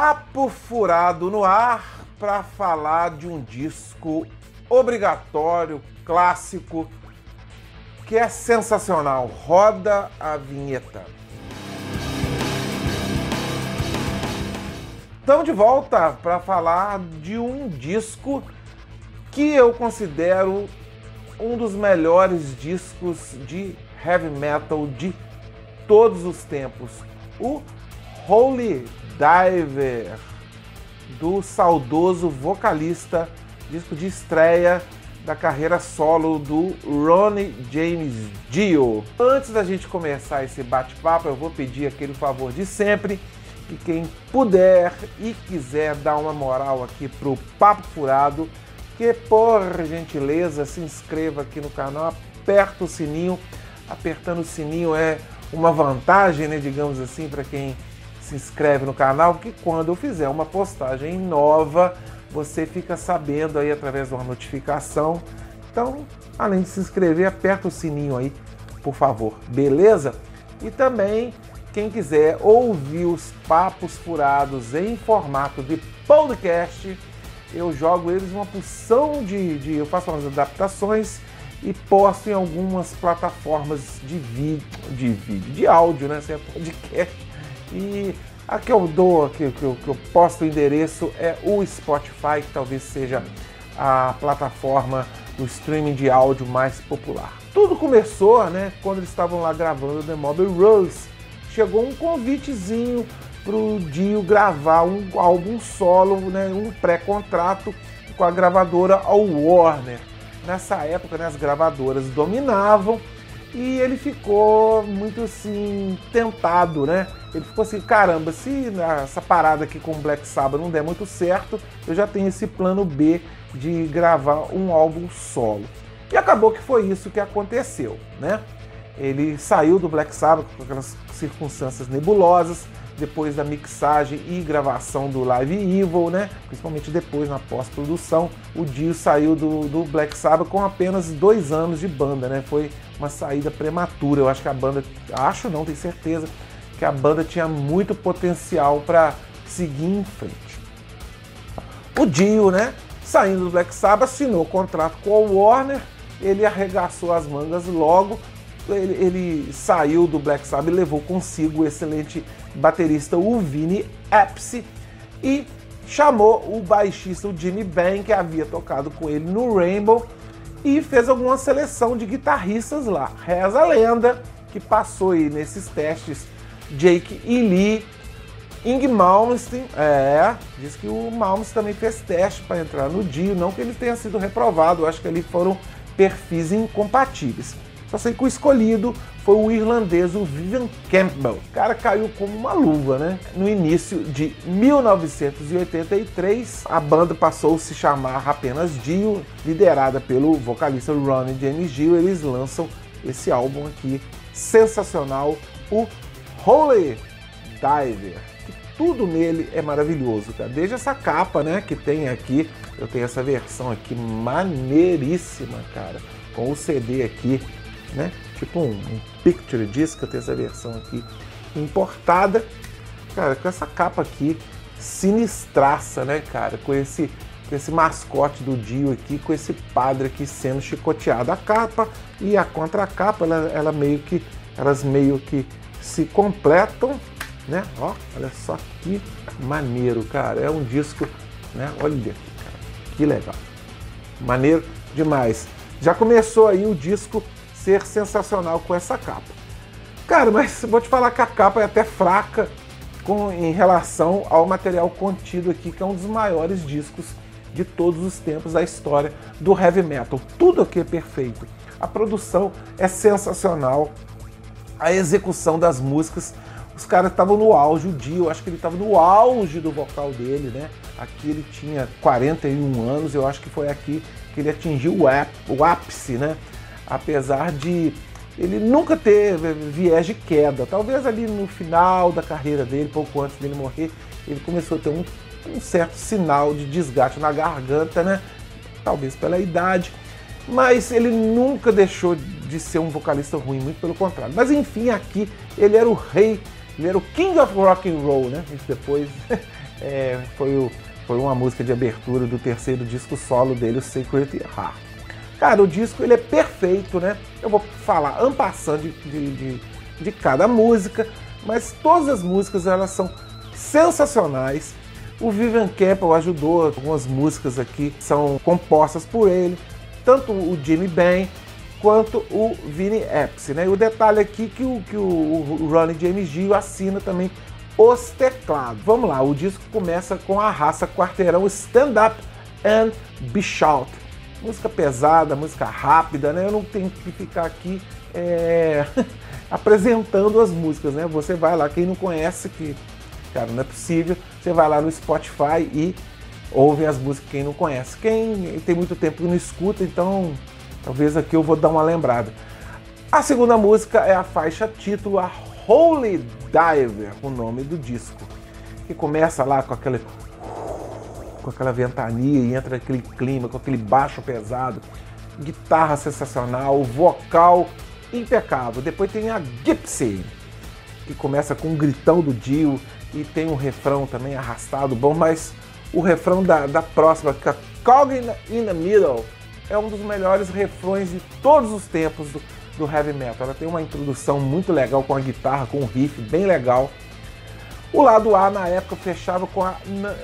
Papo furado no ar para falar de um disco obrigatório, clássico, que é sensacional. Roda a vinheta. Estamos de volta para falar de um disco que eu considero um dos melhores discos de heavy metal de todos os tempos. O Holy Diver, do saudoso vocalista, disco de estreia da carreira solo do Ronnie James Dio. Antes da gente começar esse bate-papo, eu vou pedir aquele favor de sempre que quem puder e quiser dar uma moral aqui pro Papo Furado, que por gentileza se inscreva aqui no canal, aperta o sininho. Apertando o sininho é uma vantagem, né, digamos assim, para quem se inscreve no canal, que quando eu fizer uma postagem nova, você fica sabendo aí através de uma notificação. Então, além de se inscrever, aperta o sininho aí, por favor, beleza? E também quem quiser ouvir os papos furados em formato de podcast, eu jogo eles uma porção de, de eu faço umas adaptações e posto em algumas plataformas de vídeo, de vídeo, de áudio, né? Se é podcast. E a que eu dou, que, que, eu, que eu posto o endereço é o Spotify, que talvez seja a plataforma do streaming de áudio mais popular. Tudo começou, né, quando eles estavam lá gravando The Mobile Rose chegou um convitezinho pro Dio gravar um álbum solo, né, um pré-contrato com a gravadora All Warner. Nessa época, né, as gravadoras dominavam e ele ficou muito assim tentado, né? Ele ficou assim, caramba, se essa parada aqui com o Black Sabbath não der muito certo, eu já tenho esse plano B de gravar um álbum solo. E acabou que foi isso que aconteceu, né? Ele saiu do Black Sabbath com aquelas circunstâncias nebulosas, depois da mixagem e gravação do Live Evil, né? Principalmente depois na pós-produção, o Dio saiu do, do, Black Sabbath com apenas dois anos de banda, né? Foi uma saída prematura. Eu acho que a banda, acho não, tenho certeza que a banda tinha muito potencial para seguir em frente. O Dio, né? Saindo do Black Sabbath, assinou contrato com a Warner. Ele arregaçou as mangas logo, ele, ele, saiu do Black Sabbath e levou consigo o excelente baterista o Vini Apse e chamou o baixista o Jimmy Bang, que havia tocado com ele no Rainbow, e fez alguma seleção de guitarristas lá. Reza a lenda que passou aí nesses testes Jake e Lee, Ing Malmsteen, é, diz que o Malmsteen também fez teste para entrar no Dio, não que ele tenha sido reprovado, acho que ali foram perfis incompatíveis. Só sei que o escolhido foi o irlandês o Vivian Campbell. O cara caiu como uma luva, né? No início de 1983, a banda passou a se chamar apenas Dio, liderada pelo vocalista Ronnie James Dio. Eles lançam esse álbum aqui sensacional, o Holy Diver. tudo nele é maravilhoso, cara. Desde essa capa, né, que tem aqui, eu tenho essa versão aqui maneiríssima, cara, com o CD aqui né? Tipo um, um picture disc, eu tenho essa versão aqui importada, cara, com essa capa aqui sinistraça, né, cara? Com esse, com esse mascote do Dio aqui, com esse padre aqui sendo chicoteado. A capa e a contracapa, ela, ela meio que, elas meio que se completam, né? Ó, olha só que maneiro, cara. É um disco, né? Olha cara, que legal. Maneiro demais. Já começou aí o disco ser sensacional com essa capa. Cara, mas vou te falar que a capa é até fraca com, em relação ao material contido aqui, que é um dos maiores discos de todos os tempos da história do heavy metal. Tudo aqui é perfeito. A produção é sensacional, a execução das músicas. Os caras estavam no auge, o Dio, acho que ele estava no auge do vocal dele, né? Aqui ele tinha 41 anos, eu acho que foi aqui que ele atingiu o ápice, né? Apesar de ele nunca ter viés de queda. Talvez ali no final da carreira dele, pouco antes dele morrer, ele começou a ter um, um certo sinal de desgaste na garganta, né? Talvez pela idade, mas ele nunca deixou de ser um vocalista ruim, muito pelo contrário. Mas enfim, aqui ele era o rei, ele era o King of Rock and Roll, né? Isso depois é, foi, o, foi uma música de abertura do terceiro disco solo dele, o Secret Heart. Cara, o disco ele é perfeito, né? Eu vou falar ampassando de, de, de, de cada música, mas todas as músicas elas são sensacionais. O Vivian Campbell ajudou, algumas músicas aqui são compostas por ele, tanto o Jimmy Ben quanto o Vinny Appice, né? E o detalhe aqui que o, que o, o Ronnie James Dio assina também os teclados. Vamos lá, o disco começa com a raça quarteirão Stand Up and Be Shout. Música pesada, música rápida, né? Eu não tenho que ficar aqui é, apresentando as músicas, né? Você vai lá, quem não conhece, que, cara, não é possível, você vai lá no Spotify e ouve as músicas quem não conhece. Quem tem muito tempo que não escuta, então talvez aqui eu vou dar uma lembrada. A segunda música é a faixa título, a Holy Diver, o nome do disco, que começa lá com aquele com aquela ventania e entra aquele clima, com aquele baixo pesado, guitarra sensacional, vocal impecável. Depois tem a Gypsy, que começa com um gritão do Dio e tem um refrão também arrastado, bom, mas o refrão da, da próxima, que é Cog in the Middle, é um dos melhores refrões de todos os tempos do, do heavy metal. Ela tem uma introdução muito legal com a guitarra, com um riff bem legal. O lado A na época fechava com a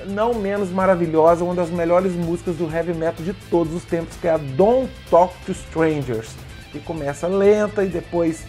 não menos maravilhosa, uma das melhores músicas do heavy metal de todos os tempos, que é a Don't Talk to Strangers, que começa lenta e depois,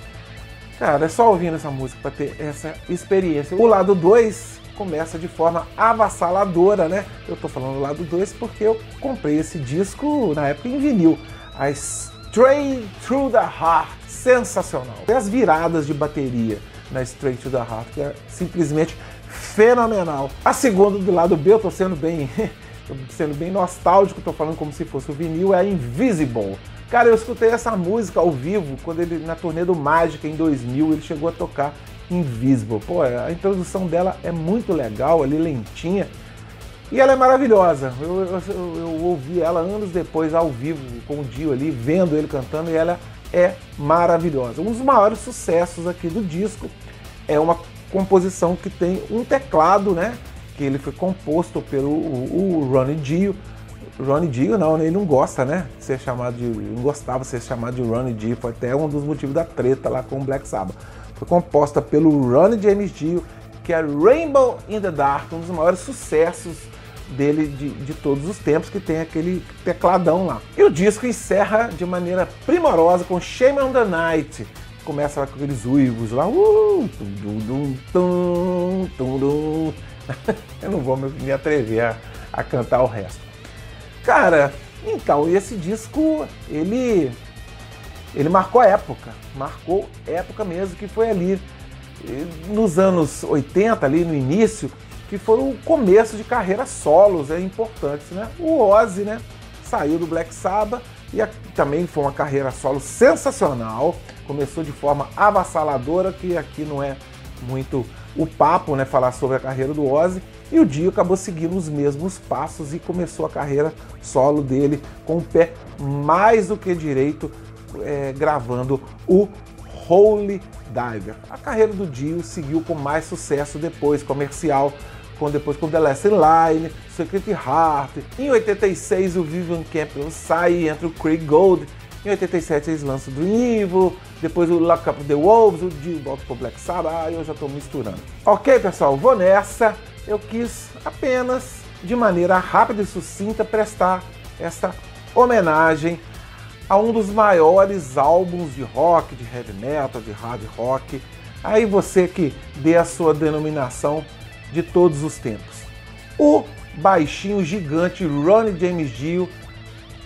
cara, é só ouvindo essa música para ter essa experiência. O lado 2 começa de forma avassaladora, né? Eu tô falando do lado 2 porque eu comprei esse disco na época em vinil. A Straight Through the Heart, sensacional. E as viradas de bateria na Straight to the Heart, que é simplesmente fenomenal. A segunda do lado B, eu tô sendo bem, sendo bem nostálgico, tô falando como se fosse o vinil, é a Invisible. Cara, eu escutei essa música ao vivo quando ele na turnê do Mágica em 2000, ele chegou a tocar Invisible. Pô, a introdução dela é muito legal, ali lentinha. E ela é maravilhosa. Eu, eu, eu, ouvi ela anos depois ao vivo com o Dio ali, vendo ele cantando, e ela é maravilhosa. Um dos maiores sucessos aqui do disco é uma composição que tem um teclado, né? Que ele foi composto pelo o, o Ronnie Dio. Ronnie Dio não, ele não gosta, né? De ser chamado de, não gostava de ser chamado de Ronnie Dio, foi até um dos motivos da treta lá com o Black Sabbath. Foi composta pelo Ronnie James Dio, que é Rainbow in the Dark, um dos maiores sucessos dele de, de, todos os tempos, que tem aquele tecladão lá. E o disco encerra de maneira primorosa com Shame on the Night. Começa lá com aqueles uivos lá. Uh, tum, tum, tum, Eu não vou me atrever a, a cantar o resto. Cara, então, esse disco, ele ele marcou a época, marcou época mesmo, que foi ali nos anos 80, ali no início, que foi o começo de carreira solos é, importantes, né? O Ozzy, né, saiu do Black Sabbath e a, também foi uma carreira solo sensacional. Começou de forma avassaladora, que aqui não é muito o papo, né, falar sobre a carreira do Ozzy. E o Dio acabou seguindo os mesmos passos e começou a carreira solo dele com o pé mais do que direito, é, gravando o Holy Diver. A carreira do Dio seguiu com mais sucesso depois, comercial, com depois com The Last Line, Secret Heart. Em 86 o Vivian Campbell sai entra o Craig Gold. Em 87 eles lançam Dream Evil, depois o Lock Up the Wolves, o Dio volta pro Black Sabbath, eu já estou misturando. Ok, pessoal, vou nessa. Eu quis apenas, de maneira rápida e sucinta, prestar essa homenagem a um dos maiores álbuns de rock, de heavy metal, de hard rock. Aí você que dê a sua denominação de todos os tempos. O baixinho gigante Ronnie James Dio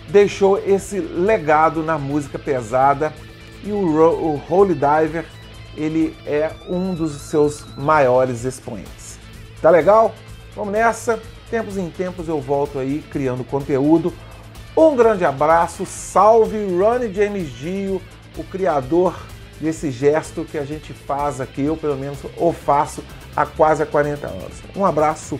deixou esse legado na música pesada e o, o Holy Diver ele é um dos seus maiores expoentes. Tá legal? Vamos nessa. Tempos em tempos eu volto aí criando conteúdo. Um grande abraço, salve Ronnie James Dio, o criador desse gesto que a gente faz aqui, eu pelo menos o faço há quase 40 anos. Um abraço